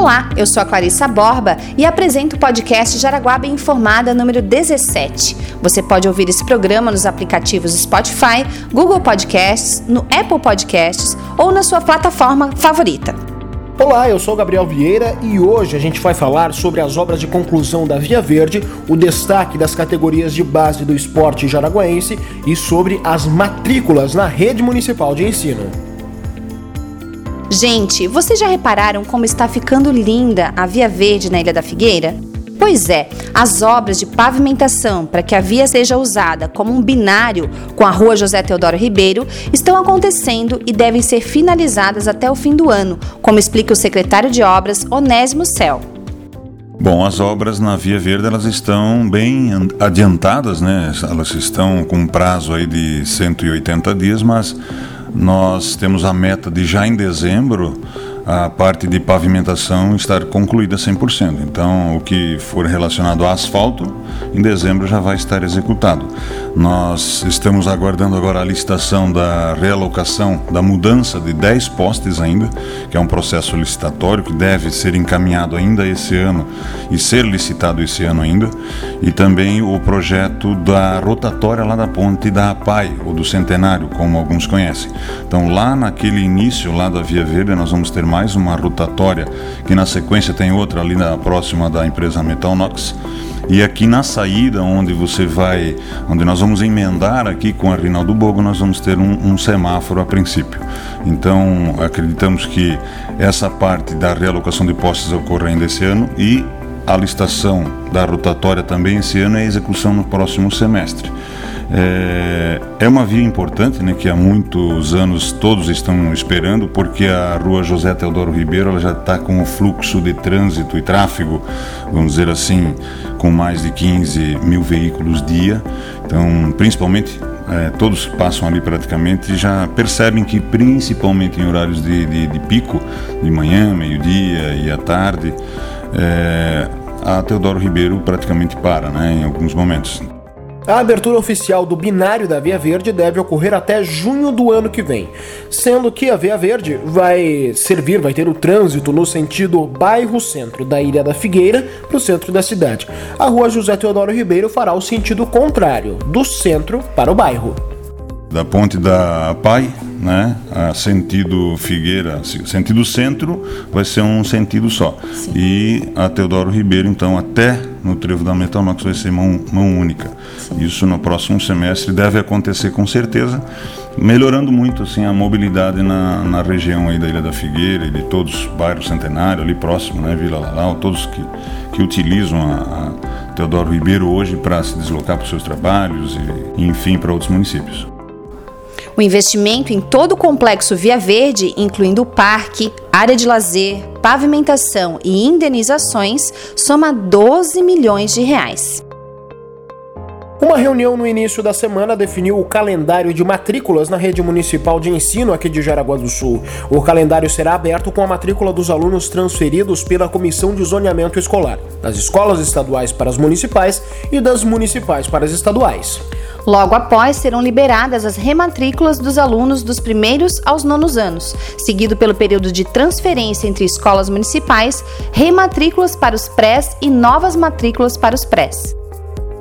Olá, eu sou a Clarissa Borba e apresento o podcast Jaraguá Bem Informada número 17. Você pode ouvir esse programa nos aplicativos Spotify, Google Podcasts, no Apple Podcasts ou na sua plataforma favorita. Olá, eu sou Gabriel Vieira e hoje a gente vai falar sobre as obras de conclusão da Via Verde, o destaque das categorias de base do esporte jaraguaense e sobre as matrículas na rede municipal de ensino. Gente, vocês já repararam como está ficando linda a Via Verde na Ilha da Figueira? Pois é, as obras de pavimentação para que a via seja usada como um binário com a Rua José Teodoro Ribeiro estão acontecendo e devem ser finalizadas até o fim do ano, como explica o secretário de Obras Onésimo Cel. Bom, as obras na Via Verde elas estão bem adiantadas, né? Elas estão com um prazo aí de 180 dias, mas nós temos a meta de já em dezembro a parte de pavimentação estar concluída 100%. Então, o que for relacionado a asfalto, em dezembro já vai estar executado. Nós estamos aguardando agora a licitação da realocação, da mudança de 10 postes ainda, que é um processo licitatório que deve ser encaminhado ainda esse ano e ser licitado esse ano ainda, e também o projeto da rotatória lá da ponte da APAI, ou do Centenário, como alguns conhecem. Então, lá naquele início lá da Via Verde, nós vamos ter mais mais uma rotatória, que na sequência tem outra ali na próxima da empresa Metalnox. E aqui na saída, onde você vai, onde nós vamos emendar aqui com a Rinaldo Bogo, nós vamos ter um, um, semáforo a princípio. Então, acreditamos que essa parte da realocação de postes ocorra ainda esse ano e a licitação da rotatória também esse ano e a execução no próximo semestre. É, é uma via importante, né, que há muitos anos todos estão esperando, porque a rua José Teodoro Ribeiro ela já está com o fluxo de trânsito e tráfego, vamos dizer assim, com mais de 15 mil veículos dia. Então, principalmente, é, todos que passam ali praticamente já percebem que, principalmente em horários de, de, de pico, de manhã, meio-dia e à tarde, é, a Teodoro Ribeiro praticamente para, né, em alguns momentos. A abertura oficial do binário da Via Verde deve ocorrer até junho do ano que vem, sendo que a Via Verde vai servir, vai ter o trânsito no sentido bairro-centro da Ilha da Figueira para o centro da cidade. A rua José Teodoro Ribeiro fará o sentido contrário, do centro para o bairro. Da ponte da Pai, né, a sentido Figueira, sentido centro, vai ser um sentido só. Sim. E a Teodoro Ribeiro, então, até no trevo da Metanox vai ser mão, mão única. Sim. Isso no próximo semestre deve acontecer com certeza, melhorando muito assim a mobilidade na, na região aí da Ilha da Figueira e de todos os bairros Centenário, ali próximo, né, Vila Lalau, todos que, que utilizam a, a Teodoro Ribeiro hoje para se deslocar para os seus trabalhos e, enfim, para outros municípios. O investimento em todo o complexo Via Verde, incluindo o parque, área de lazer, pavimentação e indenizações, soma 12 milhões de reais. Uma reunião no início da semana definiu o calendário de matrículas na rede municipal de ensino aqui de Jaraguá do Sul. O calendário será aberto com a matrícula dos alunos transferidos pela Comissão de Zoneamento Escolar, das escolas estaduais para as municipais e das municipais para as estaduais. Logo após, serão liberadas as rematrículas dos alunos dos primeiros aos nonos anos, seguido pelo período de transferência entre escolas municipais, rematrículas para os prés e novas matrículas para os prés.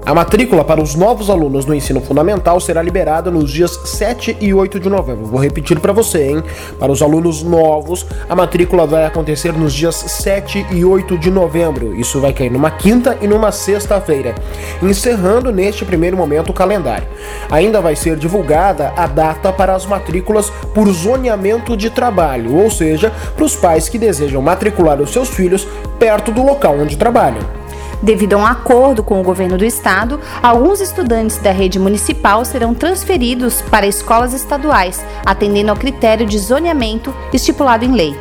A matrícula para os novos alunos no ensino fundamental será liberada nos dias 7 e 8 de novembro. Vou repetir para você, hein? Para os alunos novos, a matrícula vai acontecer nos dias 7 e 8 de novembro. Isso vai cair numa quinta e numa sexta-feira, encerrando neste primeiro momento o calendário. Ainda vai ser divulgada a data para as matrículas por zoneamento de trabalho, ou seja, para os pais que desejam matricular os seus filhos perto do local onde trabalham. Devido a um acordo com o governo do estado, alguns estudantes da rede municipal serão transferidos para escolas estaduais, atendendo ao critério de zoneamento estipulado em lei.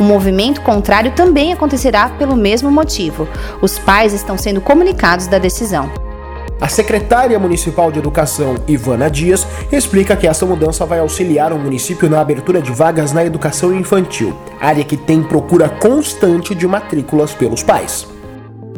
O movimento contrário também acontecerá pelo mesmo motivo. Os pais estão sendo comunicados da decisão. A secretária municipal de Educação, Ivana Dias, explica que essa mudança vai auxiliar o município na abertura de vagas na educação infantil, área que tem procura constante de matrículas pelos pais.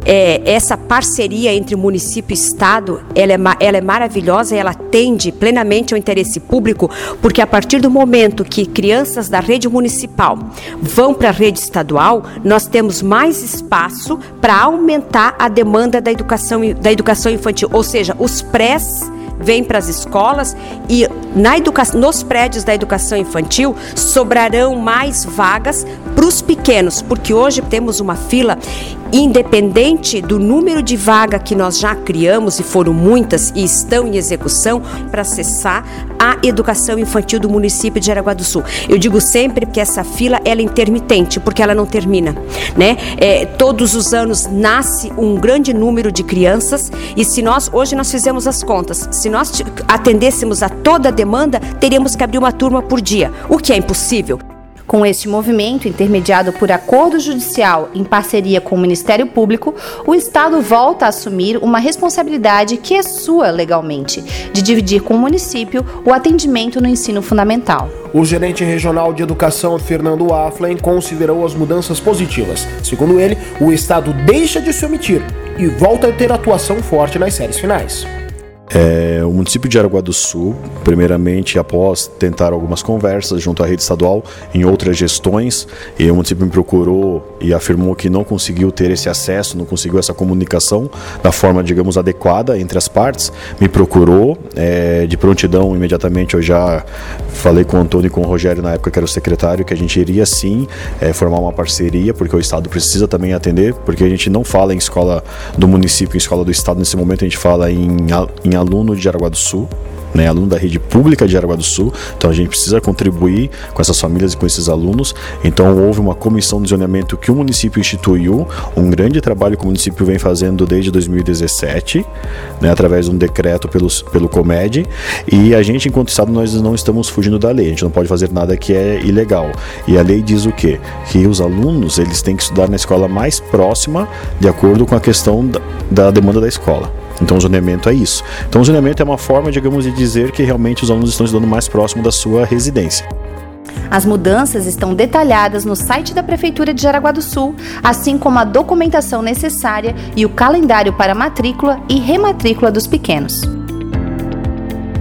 É, essa parceria entre município e Estado ela é, ela é maravilhosa e ela atende plenamente ao interesse público, porque a partir do momento que crianças da rede municipal vão para a rede estadual, nós temos mais espaço para aumentar a demanda da educação, da educação infantil, ou seja, os prés vêm para as escolas e na educa nos prédios da educação infantil sobrarão mais vagas para os pequenos, porque hoje temos uma fila independente do número de vaga que nós já criamos, e foram muitas e estão em execução, para acessar a educação infantil do município de Jaraguá do Sul. Eu digo sempre que essa fila ela é intermitente, porque ela não termina. Né? É, todos os anos nasce um grande número de crianças, e se nós, hoje nós fizemos as contas, se nós atendêssemos a toda a demanda, teríamos que abrir uma turma por dia, o que é impossível. Com este movimento, intermediado por acordo judicial em parceria com o Ministério Público, o Estado volta a assumir uma responsabilidade que é sua legalmente, de dividir com o município o atendimento no ensino fundamental. O gerente regional de educação, Fernando Aflen, considerou as mudanças positivas. Segundo ele, o Estado deixa de se omitir e volta a ter atuação forte nas séries finais. É, o município de Araguá do Sul, primeiramente após tentar algumas conversas junto à rede estadual em outras gestões, e o município me procurou e afirmou que não conseguiu ter esse acesso, não conseguiu essa comunicação da forma, digamos, adequada entre as partes, me procurou é, de prontidão imediatamente. Eu já falei com o Antônio e com o Rogério na época que era o secretário que a gente iria sim é, formar uma parceria, porque o Estado precisa também atender, porque a gente não fala em escola do município, em escola do Estado nesse momento, a gente fala em, em aluno de Jaraguá do Sul, né, aluno da rede pública de Jaraguá do Sul. Então a gente precisa contribuir com essas famílias e com esses alunos. Então houve uma comissão de zoneamento que o município instituiu, um grande trabalho que o município vem fazendo desde 2017, né, através de um decreto pelos, pelo COMED. E a gente, enquanto Estado, nós não estamos fugindo da lei. A gente não pode fazer nada que é ilegal. E a lei diz o quê? Que os alunos eles têm que estudar na escola mais próxima, de acordo com a questão da, da demanda da escola. Então o zoneamento é isso. Então o zoneamento é uma forma, digamos, de dizer que realmente os alunos estão estudando mais próximo da sua residência. As mudanças estão detalhadas no site da Prefeitura de Jaraguá do Sul, assim como a documentação necessária e o calendário para matrícula e rematrícula dos pequenos.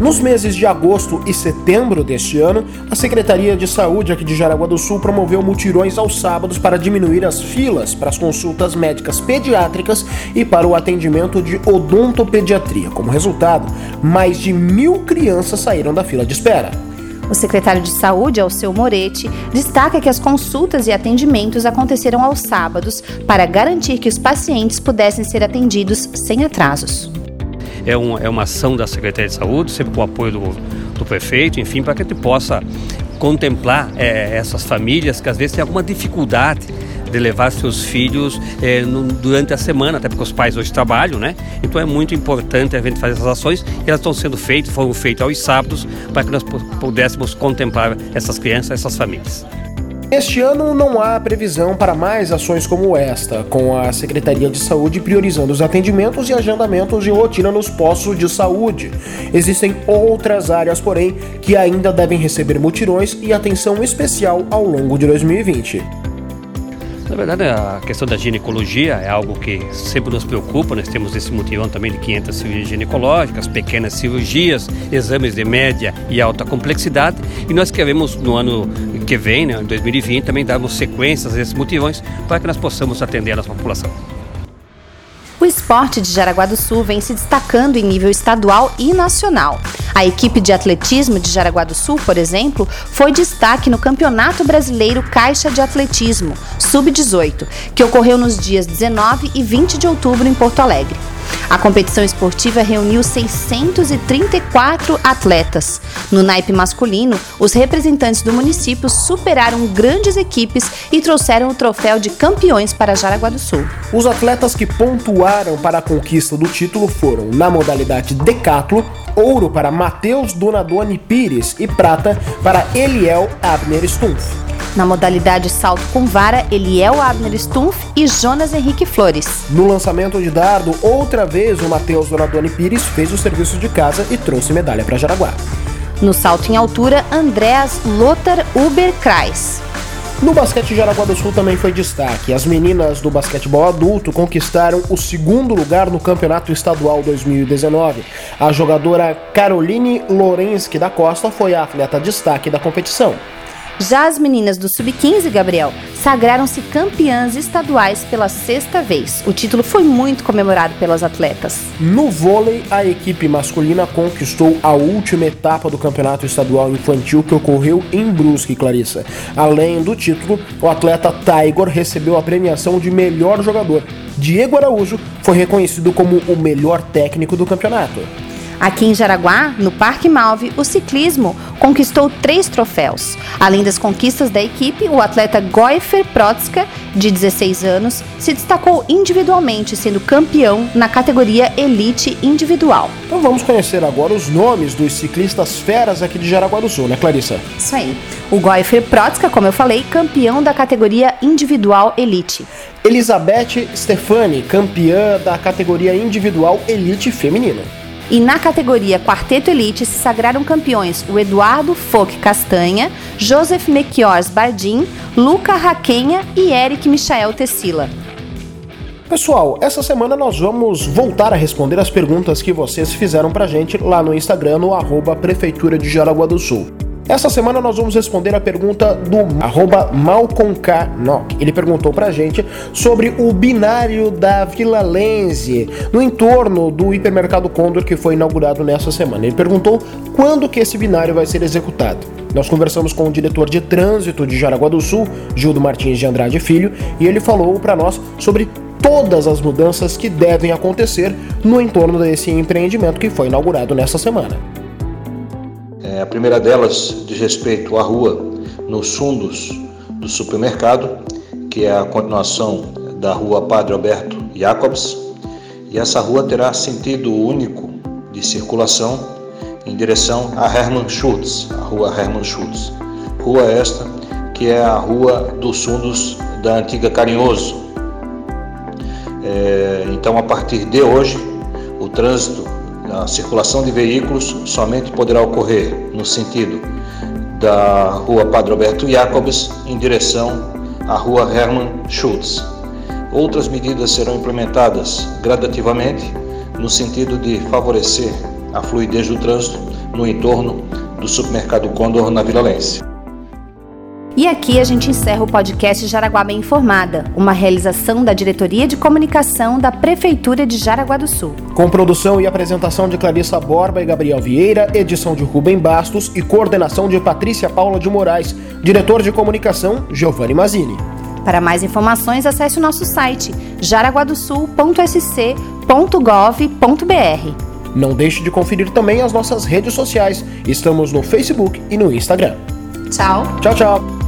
Nos meses de agosto e setembro deste ano, a Secretaria de Saúde aqui de Jaraguá do Sul promoveu mutirões aos sábados para diminuir as filas para as consultas médicas pediátricas e para o atendimento de odontopediatria. Como resultado, mais de mil crianças saíram da fila de espera. O secretário de Saúde, Alceu Moretti, destaca que as consultas e atendimentos aconteceram aos sábados para garantir que os pacientes pudessem ser atendidos sem atrasos é, um, é uma ação da Secretaria de Saúde, sempre com o apoio do, do prefeito, enfim, para que a gente possa contemplar é, essas famílias que às vezes têm alguma dificuldade de levar seus filhos é, no, durante a semana, até porque os pais hoje trabalham, né? Então é muito importante a gente fazer essas ações e elas estão sendo feitas, foram feitas aos sábados, para que nós pudéssemos contemplar essas crianças, essas famílias. Este ano não há previsão para mais ações como esta, com a Secretaria de Saúde priorizando os atendimentos e agendamentos de rotina nos postos de saúde. Existem outras áreas, porém, que ainda devem receber mutirões e atenção especial ao longo de 2020. Na verdade, a questão da ginecologia é algo que sempre nos preocupa. Nós temos esse mutirão também de 500 cirurgias ginecológicas, pequenas cirurgias, exames de média e alta complexidade. E nós queremos, no ano que vem, né, em 2020, também darmos sequências a esses mutirões para que nós possamos atender a nossa população. O esporte de Jaraguá do Sul vem se destacando em nível estadual e nacional. A equipe de atletismo de Jaraguá do Sul, por exemplo, foi destaque no Campeonato Brasileiro Caixa de Atletismo, Sub-18, que ocorreu nos dias 19 e 20 de outubro em Porto Alegre. A competição esportiva reuniu 634 atletas. No naipe masculino, os representantes do município superaram grandes equipes e trouxeram o troféu de campeões para Jaraguá do Sul. Os atletas que pontuaram para a conquista do título foram, na modalidade decatlo, ouro para Matheus Donadoni Pires e prata para Eliel Abner Stumpf. Na modalidade salto com vara, Eliel Abner Stumpf e Jonas Henrique Flores. No lançamento de dardo, outra vez o Matheus Donadoni Pires fez o serviço de casa e trouxe medalha para Jaraguá. No salto em altura, Andreas Lothar Uber Kreis. No basquete Jaraguá do Sul também foi destaque. As meninas do basquetebol adulto conquistaram o segundo lugar no Campeonato Estadual 2019. A jogadora Caroline Lorensky da Costa foi a atleta destaque da competição. Já as meninas do Sub-15, Gabriel, sagraram-se campeãs estaduais pela sexta vez. O título foi muito comemorado pelas atletas. No vôlei, a equipe masculina conquistou a última etapa do Campeonato Estadual Infantil que ocorreu em Brusque, Clarissa. Além do título, o atleta Tiger recebeu a premiação de melhor jogador. Diego Araújo foi reconhecido como o melhor técnico do campeonato. Aqui em Jaraguá, no Parque Malve, o ciclismo conquistou três troféus. Além das conquistas da equipe, o atleta Goifer Protska, de 16 anos, se destacou individualmente, sendo campeão na categoria Elite Individual. Então vamos conhecer agora os nomes dos ciclistas feras aqui de Jaraguá do Sul, né, Clarissa? Isso aí. O Goifer Protska, como eu falei, campeão da categoria Individual Elite. Elizabeth Stefani, campeã da categoria Individual Elite Feminina. E na categoria Quarteto Elite se sagraram campeões o Eduardo Foc Castanha, Joseph Mequiors Bardim, Luca Raquenha e Eric Michael Tessila. Pessoal, essa semana nós vamos voltar a responder as perguntas que vocês fizeram pra gente lá no Instagram, no arroba Prefeitura de Jaraguá do Sul. Essa semana nós vamos responder a pergunta do arroba. Ele perguntou pra gente sobre o binário da Vila Lense, no entorno do hipermercado Condor que foi inaugurado nessa semana. Ele perguntou quando que esse binário vai ser executado. Nós conversamos com o diretor de trânsito de Jaraguá do Sul, Gildo Martins de Andrade Filho, e ele falou para nós sobre todas as mudanças que devem acontecer no entorno desse empreendimento que foi inaugurado nessa semana. É, a primeira delas diz respeito à rua nos fundos do supermercado, que é a continuação da rua Padre Alberto Jacobs, e essa rua terá sentido único de circulação em direção a Hermann Schultz, a rua Hermann Schultz. Rua esta que é a rua dos fundos da antiga Carinhoso. É, então, a partir de hoje, o trânsito a circulação de veículos somente poderá ocorrer no sentido da Rua Padre Alberto Jacobs em direção à Rua Hermann Schultz. Outras medidas serão implementadas gradativamente no sentido de favorecer a fluidez do trânsito no entorno do supermercado Condor na Vila Lense. E aqui a gente encerra o podcast Jaraguá Bem Informada, uma realização da Diretoria de Comunicação da Prefeitura de Jaraguá do Sul. Com produção e apresentação de Clarissa Borba e Gabriel Vieira, edição de Rubem Bastos e coordenação de Patrícia Paula de Moraes, diretor de comunicação Giovanni Mazini. Para mais informações, acesse o nosso site jaraguadosul.sc.gov.br. Não deixe de conferir também as nossas redes sociais. Estamos no Facebook e no Instagram. Tchau. Tchau, tchau.